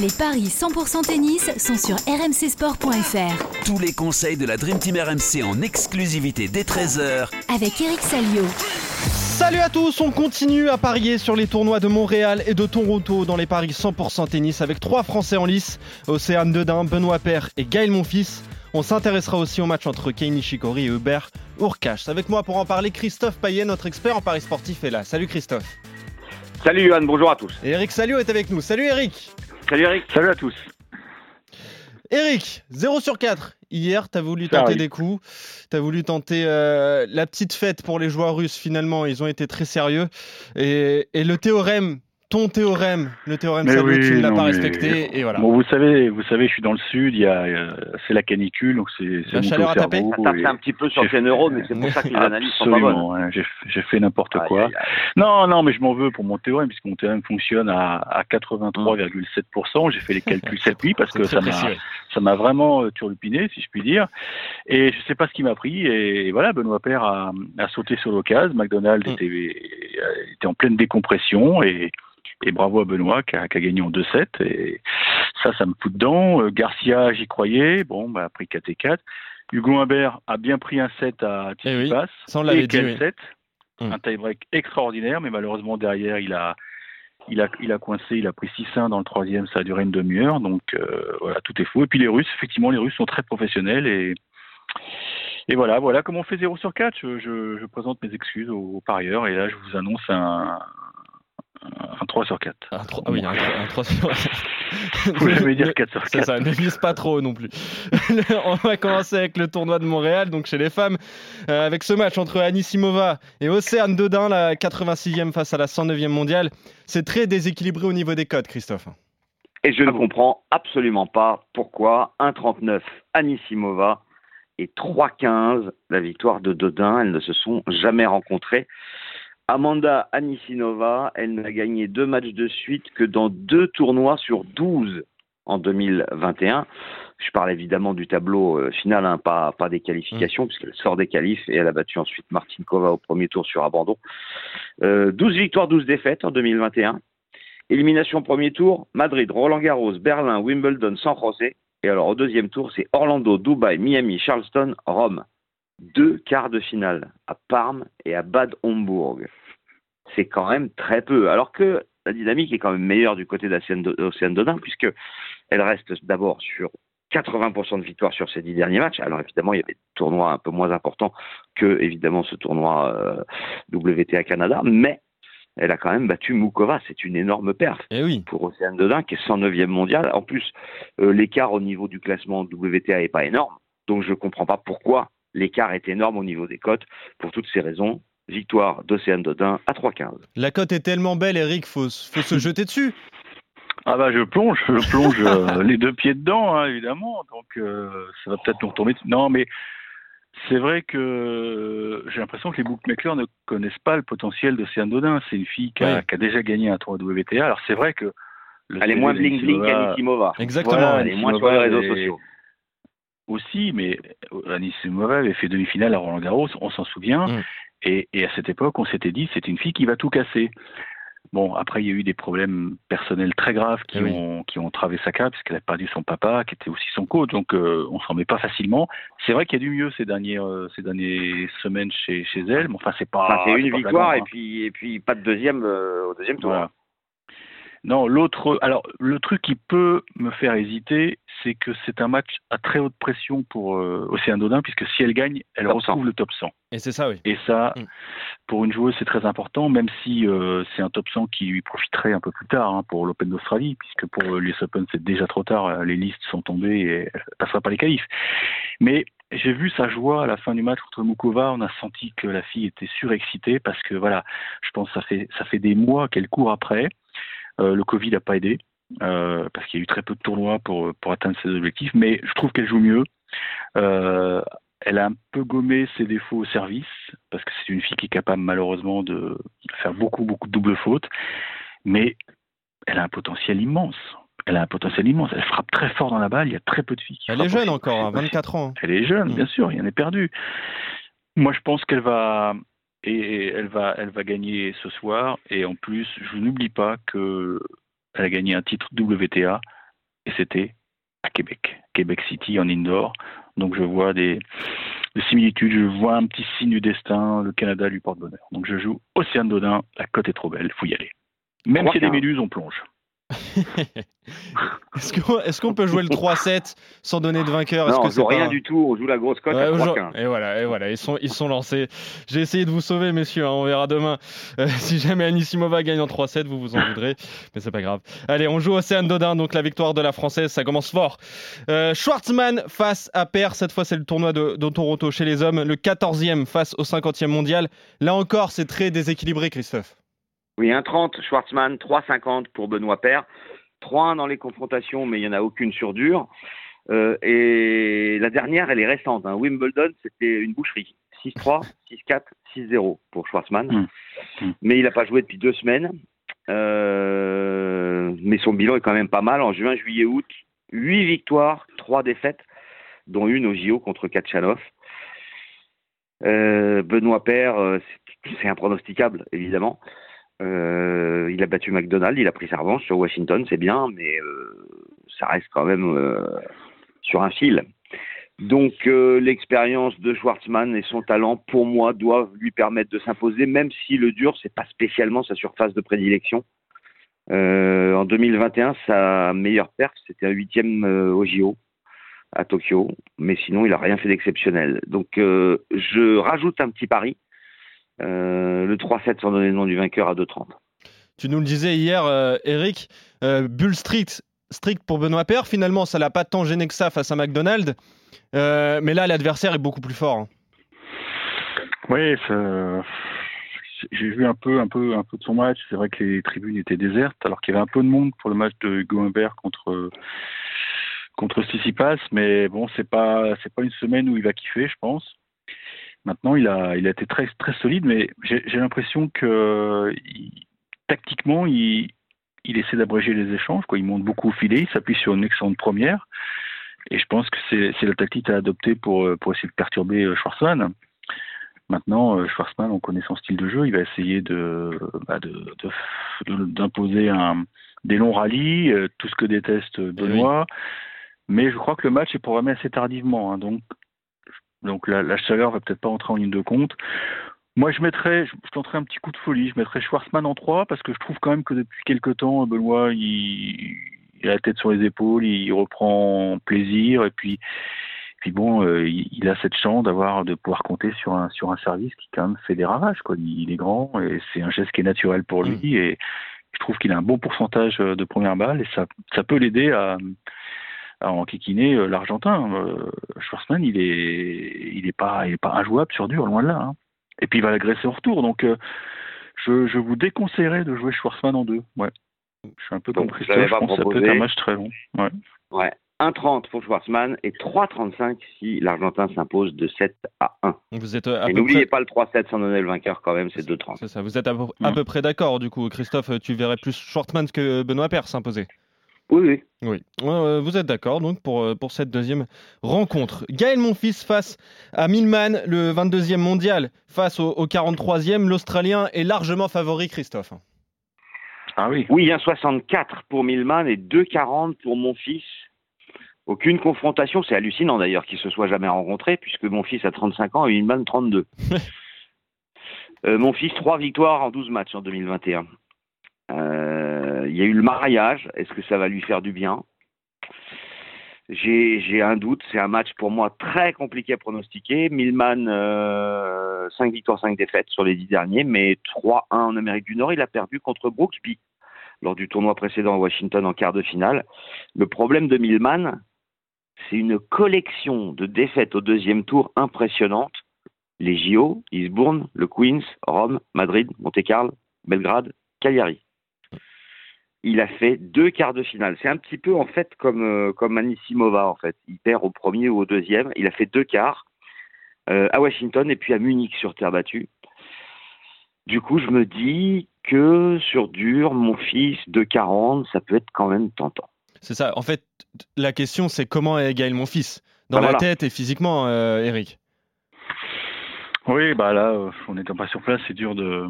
Les paris 100% tennis sont sur rmcsport.fr. Tous les conseils de la Dream Team RMC en exclusivité dès 13h Avec Eric Salio. Salut à tous, on continue à parier sur les tournois de Montréal et de Toronto dans les paris 100% tennis avec trois Français en lice, Océane Dedin, Benoît Père et Gaël Monfils. On s'intéressera aussi au match entre Kei Nishikori et Hubert Urkash. Avec moi pour en parler, Christophe Payet, notre expert en paris sportif est là. Salut Christophe. Salut Johan, bonjour à tous. Et Eric Salio est avec nous. Salut Eric. Salut Eric. Salut à tous. Eric, 0 sur 4. Hier, tu as voulu tenter des coups. Tu as voulu tenter euh, la petite fête pour les joueurs russes. Finalement, ils ont été très sérieux. Et, et le théorème ton théorème, le théorème ça tu ne l'as pas respecté et voilà. Bon, vous savez, vous savez, je suis dans le sud, il y a, euh, c'est la canicule, donc c'est la chaleur à taper. Ça tape un petit peu sur le neuro, mais c'est pour ça que les analyses sont pas bonnes. j'ai fait n'importe quoi. Non, non, mais je m'en veux pour mon théorème puisque mon théorème fonctionne à, à 83,7%. J'ai fait les calculs cette nuit parce que ça m'a, ça m'a vraiment euh, turlupiné, si je puis dire. Et je sais pas ce qui m'a pris. Et, voilà, Benoît Père a, a sauté sur l'occasion. McDonald's mm. était, était en pleine décompression et et bravo à Benoît qui a, gagné en 2-7. Et ça, ça me fout dedans. Euh, Garcia, j'y croyais. Bon, bah, a pris 4 et 4. Hugo Humbert a bien pris un 7 à Tsitsipas. Eh sans l'avait dit. 7. Hum. Un tie-break extraordinaire, mais malheureusement derrière, il a, il a, il a coincé, il a pris 6-1 dans le troisième, ça a duré une demi-heure. Donc euh, voilà, tout est faux. Et puis les Russes, effectivement, les Russes sont très professionnels et. Et voilà, voilà comment on fait 0 sur 4. Je, je, présente mes excuses aux parieurs et là je vous annonce un, un 3 sur 4. Un 3, ah oui, un, 3 sur 4. Vous jamais dire 4 sur 4. Ça, ça ne vise pas trop non plus. On va commencer avec le tournoi de Montréal, donc chez les femmes, euh, avec ce match entre Anisimova et Océane Dodin, la 86e face à la 109e mondiale. C'est très déséquilibré au niveau des codes, Christophe. Et je ne comprends absolument pas pourquoi 1,39 Anisimova et 3,15 la victoire de Dodin. Elles ne se sont jamais rencontrées. Amanda Anisinova, elle n'a gagné deux matchs de suite que dans deux tournois sur 12 en 2021. Je parle évidemment du tableau euh, final, hein, pas, pas des qualifications, mm. puisqu'elle sort des qualifs et elle a battu ensuite Martinkova au premier tour sur abandon. Euh, 12 victoires, 12 défaites en 2021. Élimination premier tour, Madrid, Roland Garros, Berlin, Wimbledon, San José. Et alors au deuxième tour, c'est Orlando, Dubaï, Miami, Charleston, Rome deux quarts de finale à Parme et à Bad Homburg. C'est quand même très peu. Alors que la dynamique est quand même meilleure du côté d'Océane Dodin, puisque elle reste d'abord sur 80% de victoires sur ces dix derniers matchs. Alors évidemment, il y avait des tournois un peu moins importants que évidemment ce tournoi euh, WTA Canada, mais elle a quand même battu Moukova. C'est une énorme perte eh oui. pour Océane Dodin, qui est 109e mondial. En plus, euh, l'écart au niveau du classement WTA n'est pas énorme. Donc je ne comprends pas pourquoi L'écart est énorme au niveau des cotes. Pour toutes ces raisons, victoire d'Océane Dodin à 3,15. La cote est tellement belle, Eric, faut, faut se jeter dessus. Ah bah je plonge, je plonge euh, les deux pieds dedans, hein, évidemment. Donc euh, ça va peut-être nous retomber. Non, mais c'est vrai que j'ai l'impression que les bookmakers ne connaissent pas le potentiel d'Océane Dodin. C'est une fille qui a, déjà gagné un tournoi de WTA. Alors c'est vrai que elle est moins bling bling qu'Anisimova. Exactement. elle est moins sur les réseaux sociaux aussi, mais Anisimova avait fait demi-finale à Roland Garros, on s'en souvient. Mm. Et, à cette époque, on s'était dit, c'est une fille qui va tout casser. Bon, après, il y a eu des problèmes personnels très graves qui, eh ont, qui ont travé sa carrière, puisqu'elle a perdu son papa, qui était aussi son coach, donc euh, on s'en met pas facilement. C'est vrai qu'il y a du mieux ces dernières, euh, ces dernières semaines chez, chez elle, mais enfin, c'est pas. c'est une victoire et, hein. puis, et puis pas de deuxième au deuxième tour. Non, l'autre, alors le truc qui peut me faire hésiter, c'est que c'est un match à très haute pression pour euh, Océane Dodin, puisque si elle gagne, elle retrouve le top 100. Et c'est ça, oui. Et ça, mm. pour une joueuse, c'est très important, même si euh, c'est un top 100 qui lui profiterait un peu plus tard hein, pour l'Open d'Australie, puisque pour les Open, c'est déjà trop tard, les listes sont tombées et elle ne passera pas les qualifs. Mais j'ai vu sa joie à la fin du match contre Mukova. On a senti que la fille était surexcitée parce que voilà, je pense que ça fait ça fait des mois qu'elle court après. Euh, le Covid n'a pas aidé. Euh, parce qu'il y a eu très peu de tournois pour, pour atteindre ses objectifs, mais je trouve qu'elle joue mieux. Euh, elle a un peu gommé ses défauts au service, parce que c'est une fille qui est capable malheureusement de faire beaucoup, beaucoup de doubles fautes, mais elle a un potentiel immense. Elle a un potentiel immense. Elle frappe très fort dans la balle. Il y a très peu de filles qui Elle est jeune encore, 24 hein, ans. Elle est jeune, mm. bien sûr. Il y en est perdu. Moi, je pense qu'elle va, et elle va, elle va gagner ce soir. Et en plus, je n'oublie pas que elle a gagné un titre WTA c'était à Québec, Québec City en indoor. Donc je vois des, similitudes, je vois un petit signe du destin, le Canada lui porte bonheur. Donc je joue Océane Dodin, la côte est trop belle, faut y aller. Même si y a des méduses, on plonge. Est-ce qu'on peut jouer le 3-7 sans donner de vainqueur? Non, on joue rien du tout, on joue la grosse cote à 3 Et voilà, et voilà ils, sont, ils sont lancés. J'ai essayé de vous sauver, messieurs, hein, on verra demain. Euh, si jamais Anissimova gagne en 3-7, vous vous en voudrez, mais c'est pas grave. Allez, on joue Océane Dodin, donc la victoire de la Française, ça commence fort. Euh, Schwartzmann face à Per, cette fois c'est le tournoi de, de, Toronto chez les hommes, le 14e face au 50e mondial. Là encore, c'est très déséquilibré, Christophe. Oui, 1,30 Schwartzmann, 3,50 pour Benoît Paire. 3-1 dans les confrontations, mais il n'y en a aucune sur dur. Euh, et la dernière, elle est récente. Hein. Wimbledon, c'était une boucherie. 6-3, 6-4, 6-0 pour Schwartzmann. Mmh. Mmh. Mais il n'a pas joué depuis deux semaines. Euh, mais son bilan est quand même pas mal. En juin, juillet, août, 8 victoires, 3 défaites, dont une au JO contre Kachanov. Euh, Benoît Père, c'est impronosticable, évidemment. Euh, il a battu McDonald, il a pris sa revanche sur Washington, c'est bien, mais euh, ça reste quand même euh, sur un fil. Donc l'expérience de Schwartzmann et son talent, pour moi, doivent lui permettre de s'imposer, même si le dur, c'est pas spécialement sa surface de prédilection. en 2021, sa meilleure perte, c'était un huitième au JO à Tokyo, mais sinon, il a rien fait d'exceptionnel. Donc je rajoute un petit pari le 3-7 sans donner le nom du vainqueur à 2-30. Tu nous le disais hier, euh, Eric, euh, bull strict, strict pour Benoît Père. Finalement, ça l'a pas tant gêné que ça face à McDonald's. mais là, l'adversaire est beaucoup plus fort. Hein. Oui, j'ai vu un peu, un, peu, un peu de son match. C'est vrai que les tribunes étaient désertes, alors qu'il y avait un peu de monde pour le match de Hugo contre, contre Sissipas. Mais bon, c'est pas, c'est pas une semaine où il va kiffer, je pense. Maintenant, il a, il a été très, très solide, mais j'ai l'impression que tactiquement, il, il essaie d'abréger les échanges. Quoi. Il monte beaucoup au filet, il s'appuie sur une excellente première. Et je pense que c'est la tactique à adopter pour, pour essayer de perturber euh, Schwarzman. Maintenant, euh, Schwarzman, on connaît son style de jeu, il va essayer de bah, d'imposer un des longs rallyes, euh, tout ce que déteste Benoît. Mais je crois que le match est programmé assez tardivement. Hein. donc, donc la, chaleur va peut-être pas entrer en ligne de compte. Moi, je mettrais, je, tenterais un petit coup de folie. Je mettrais Schwarzman en 3 parce que je trouve quand même que depuis quelques temps, Benoît, il, a la tête sur les épaules, il reprend plaisir et puis, puis bon, euh, il, a cette chance d'avoir, de pouvoir compter sur un sur un service qui quand même fait des ravages. Quoi. Il, est grand et c'est un geste qui est naturel pour lui mmh. et je trouve qu'il a un bon pourcentage de première balle et ça, ça peut l'aider à en kikiner euh, l'Argentin. Euh, Schwarzman, il est, il est pas, il est pas injouable sur dur, loin de là. Hein. Et puis il va l'agresser en retour. Donc euh, je, je, vous déconseillerais de jouer Schwarzman en deux. Ouais. Je suis un peu comme Christophe. Je pense que ça peut être un match très long. Ouais. ouais. 1,30 pour Schwarzman et 3,35 si l'Argentin s'impose de 7 à 1. Vous êtes et n'oubliez pas le 3-7 sans donner le vainqueur quand même, c'est 2,30. C'est ça, vous êtes à peu, près d'accord du coup. Christophe, tu verrais plus Schwartzman que Benoît Père s'imposer oui, oui. Oui. vous êtes d'accord donc pour, euh, pour cette deuxième rencontre. Gaël Monfils face à Milman, le 22e mondial, face au, 43e. L'Australien est largement favori, Christophe. Ah oui. Oui, 1,64 pour Milman et 2,40 pour Monfils. Aucune confrontation, c'est hallucinant d'ailleurs qu'ils se soient jamais rencontrés, puisque mon fils a 35 ans et Milman 32. euh, mon fils, 3 victoires en 12 matchs en 2021. Euh, il y a eu le mariage. Est-ce que ça va lui faire du bien? J'ai un doute. C'est un match pour moi très compliqué à pronostiquer. Milman, euh, 5 victoires, 5 défaites sur les 10 derniers, mais 3-1 en Amérique du Nord. Il a perdu contre Brooksby lors du tournoi précédent à Washington en quart de finale. Le problème de Milman, c'est une collection de défaites au deuxième tour impressionnante. Les JO, Eastbourne, le Queens, Rome, Madrid, Monte-Carlo, Belgrade, Cagliari il a fait deux quarts de finale. C'est un petit peu en fait comme euh, comme Anisimova en fait. Il perd au premier ou au deuxième. Il a fait deux quarts euh, à Washington et puis à Munich sur terre battue. Du coup, je me dis que sur dur, mon fils de 40, ça peut être quand même tentant. C'est ça. En fait, la question c'est comment est Gaël mon fils? Dans la tête et physiquement, euh, Eric. Oui, bah là, on n'étant pas sur place, c'est dur de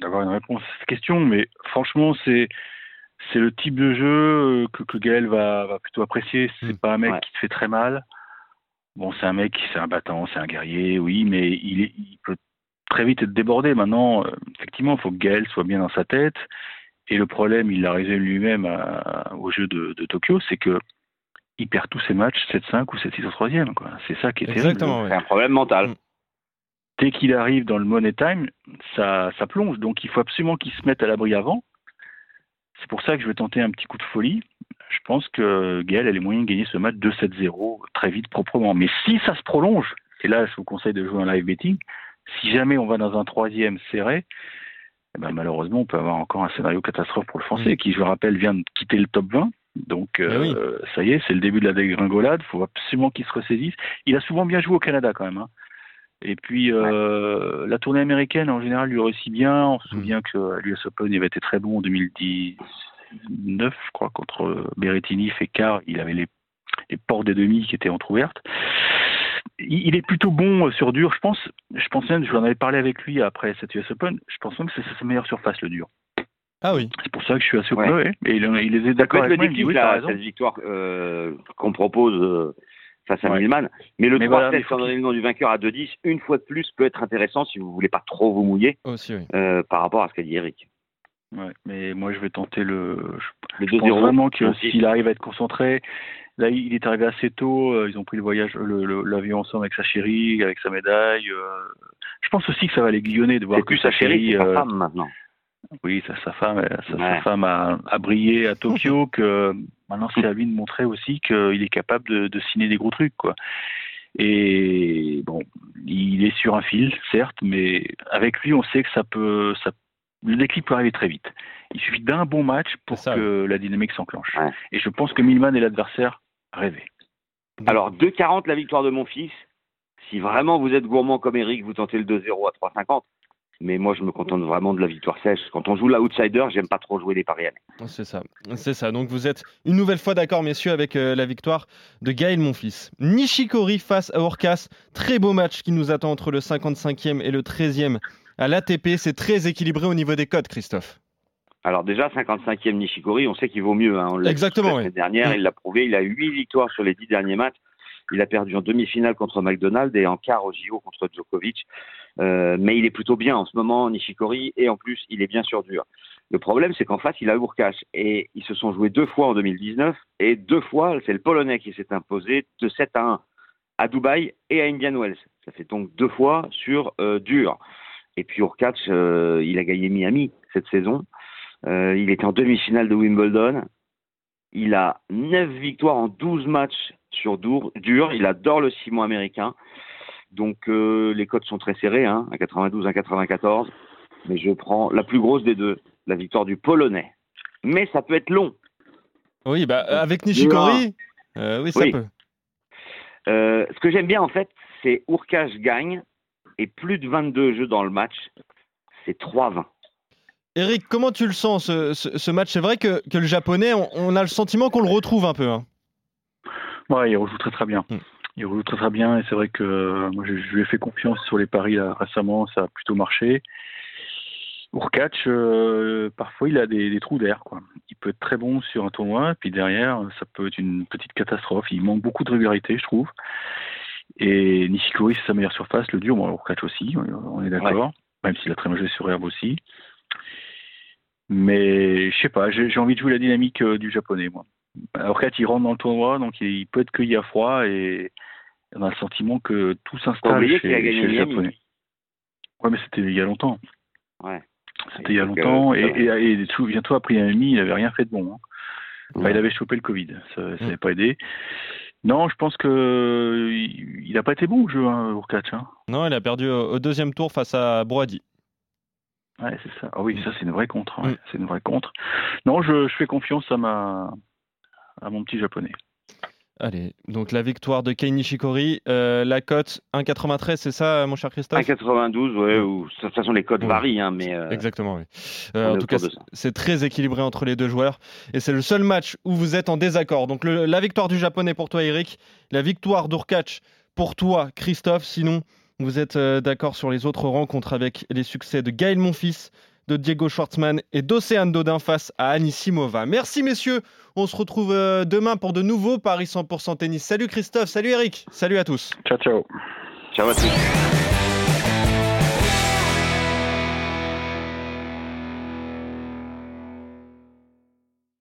d'avoir une réponse à cette question, mais franchement, c'est c'est le type de jeu euh, que, que Gaël va, va plutôt apprécier. C'est Mm. pas un mec Ouais. qui se fait très mal. Bon, c'est un mec, c'est un battant, c'est un guerrier, oui, mais il, est- il peut très vite être débordé. Maintenant, euh, effectivement, il faut que Gaël soit bien dans sa tête. Et le problème, il l'a résolu lui-même à- au jeu de, de Tokyo, c'est que il perd tous ses matchs 7-5 ou 7-6 au troisième. quoi. C'est ça qui est terrible. Exactement, C'est ouais. un problème mental. Mm. Dès qu'il arrive dans le money time, ça, ça plonge. Donc il faut absolument qu'il se mette à l'abri avant. C'est pour ça que je vais tenter un petit coup de folie. Je pense que Gaël a les moyens de gagner ce match 2-7-0 très vite, proprement. Mais si ça se prolonge, et là je vous conseille de jouer un live betting, si jamais on va dans un troisième serré, eh ben, malheureusement on peut avoir encore un scénario catastrophe pour le Français, Mm. qui je le rappelle vient de quitter le top 20. Donc Eh oui. euh, ça y est, c'est le début de la dégringolade. Il faut absolument qu'il se ressaisisse. Il a souvent bien joué au Canada quand même. hein. Et puis euh, la tournée américaine en général lui réussit bien. On se Mm. souvient que à l'US Open il avait été très bon en 2019, je crois, contre Berrettini, Fekar. Il avait les, les portes des demi qui étaient entrouvertes. Il il est plutôt bon euh, sur dur, je pense. Je pense même, je en avais parlé avec lui après cette US Open. Je pense même que c'est sa meilleure surface le dur. Ah oui. C'est pour ça que je suis assez Ouais. ouais. Et il, il est d'accord avec moi. il dit, oui, là, cette victoire euh, qu'on propose euh, face à Ouais. Millman. Mais le Mais 3 voilà, mais 7 faut sans donner le nom du vainqueur à 2-10, une fois de plus, peut être intéressant si vous voulez pas trop vous mouiller Aussi, oui. euh, par rapport à ce qu'a dit Eric. Ouais, mais moi je vais tenter le. Je, Le je pense 2-0. vraiment que s'il arrive à être concentré, là il est arrivé assez tôt. euh, Ils ont pris le voyage, l'avion ensemble avec sa chérie, avec sa médaille. euh, Je pense aussi que ça va les guillonner de voir que plus sa chérie, c'est sa femme maintenant. Oui, sa, sa femme, sa, femme a, a brillé à Tokyo. que maintenant c'est à lui de montrer aussi qu'il est capable de, de signer des gros trucs, quoi. Et bon, il est sur un fil, certes, mais avec lui, on sait que ça peut, ça, le déclic peut arriver très vite. Il suffit d'un bon match pour ça, que la dynamique s'enclenche. Ouais. Et je pense que Milman est l'adversaire rêvé. Alors 2-40 la victoire de mon fils. Si vraiment vous êtes gourmand comme Eric, vous tentez le 2-0 à 3-50. Mais moi, je me contente vraiment de la victoire sèche. Quand on joue l'outsider, j'aime pas trop jouer les paris annexes. C'est ça, c'est ça. Donc vous êtes une nouvelle fois d'accord, messieurs, avec euh, la victoire de Gaël Monfils. Nishikori face à Orcas. Très beau match qui nous attend entre le 55e et le 13e à l'ATP. C'est très équilibré au niveau des codes, Christophe. Alors déjà, 55e Nishikori, on sait qu'il vaut mieux. hein. On Exactement, la oui. dernière, Mm. il l'a prouvé. Il a eu 8 victoires sur les 10 derniers matchs. Il a perdu en demi-finale contre McDonald et en quart au JO contre Djokovic. Euh, mais il est plutôt bien en ce moment, Nishikori, et en plus, il est bien sur dur. Le problème, c'est qu'en face, il a Urkash. Et ils se sont joués deux fois en 2019. Et deux fois, c'est le Polonais qui s'est imposé de 7 à 1 à Dubaï et à Indian Wells. Ça fait donc deux fois sur euh, dur. Et puis Urkash, euh, il a gagné Miami cette saison. Il était en demi-finale de Wimbledon. Il a 9 victoires en 12 matchs sur dur. Il adore le ciment américain. Donc euh, les codes sont très serrés, hein, à 92, à 94. Mais je prends la plus grosse des deux, la victoire du Polonais. Mais ça peut être long. Oui, bah, avec Nishikori, euh, oui, ça Oui. peut. Euh, ce que j'aime bien en fait, c'est Urkash gagne et plus de 22 jeux dans le match, c'est 3-20. Eric, comment tu le sens ce, ce- ce match? C'est vrai que, que le japonais, on, on a le sentiment qu'on le retrouve un peu. hein. Ouais, il rejoue très très bien. Mm. Il rejoue très très bien et c'est vrai que euh, moi je, je lui ai fait confiance sur les paris là, récemment, ça a plutôt marché. Urkac, euh, parfois il a des, des trous d'air quoi. Il peut être très bon sur un tournoi, puis derrière ça peut être une petite catastrophe. Il manque beaucoup de régularité, je trouve. Et Nishikori c'est sa meilleure surface, le dur, bon Urkac aussi, on est d'accord. Même s'il a très mal joué sur herbe aussi. Mais je sais pas, j'ai j'ai envie de jouer la dynamique euh, du japonais moi. Urkac il rentre dans le tournoi, donc il peut être qu'il y a froid et on a le sentiment que tout s'installe chez, qu'il a gagné chez le Miami. japonais. Ouais, mais c'était il y a longtemps. Ouais. C'était il y a longtemps. euh, et, et, et souviens-toi, après Miami, il n'avait rien fait de bon. hein. Enfin, Ouais. il avait chopé le Covid. Ça Mm. n'avait pas aidé. Non, je pense que il n'a pas été bon au jeu, hein, Urkac. Hein. Non, il a perdu au, au deuxième tour face à Broady. Ouais, c'est ça. Ah oui, ça c'est une vraie contre. ouais. Mm. C'est une vraie contre. Non, je, je fais confiance à ma à mon petit japonais. Allez, donc la victoire de Kei Nishikori, euh, la cote 1,93, c'est ça, mon cher Christophe? 1,92, ouais, ou de toute façon les codes Ouais. varient, hein, mais euh, Exactement, oui. Euh, en tout cas, c'est- très équilibré entre les deux joueurs. Et c'est le seul match où vous êtes en désaccord. Donc le- la victoire du japonais pour toi, Eric. La victoire d'Urkac pour toi, Christophe. Sinon, vous êtes euh, d'accord sur les autres rencontres avec les succès de Gaël Monfils, de Diego Schwartzmann et d'Océane Dodin face à Anisimova. Merci messieurs, on se retrouve euh, demain pour de nouveaux Paris 100% tennis. Salut Christophe, salut Eric, salut à tous. Ciao, ciao. Ciao à tous.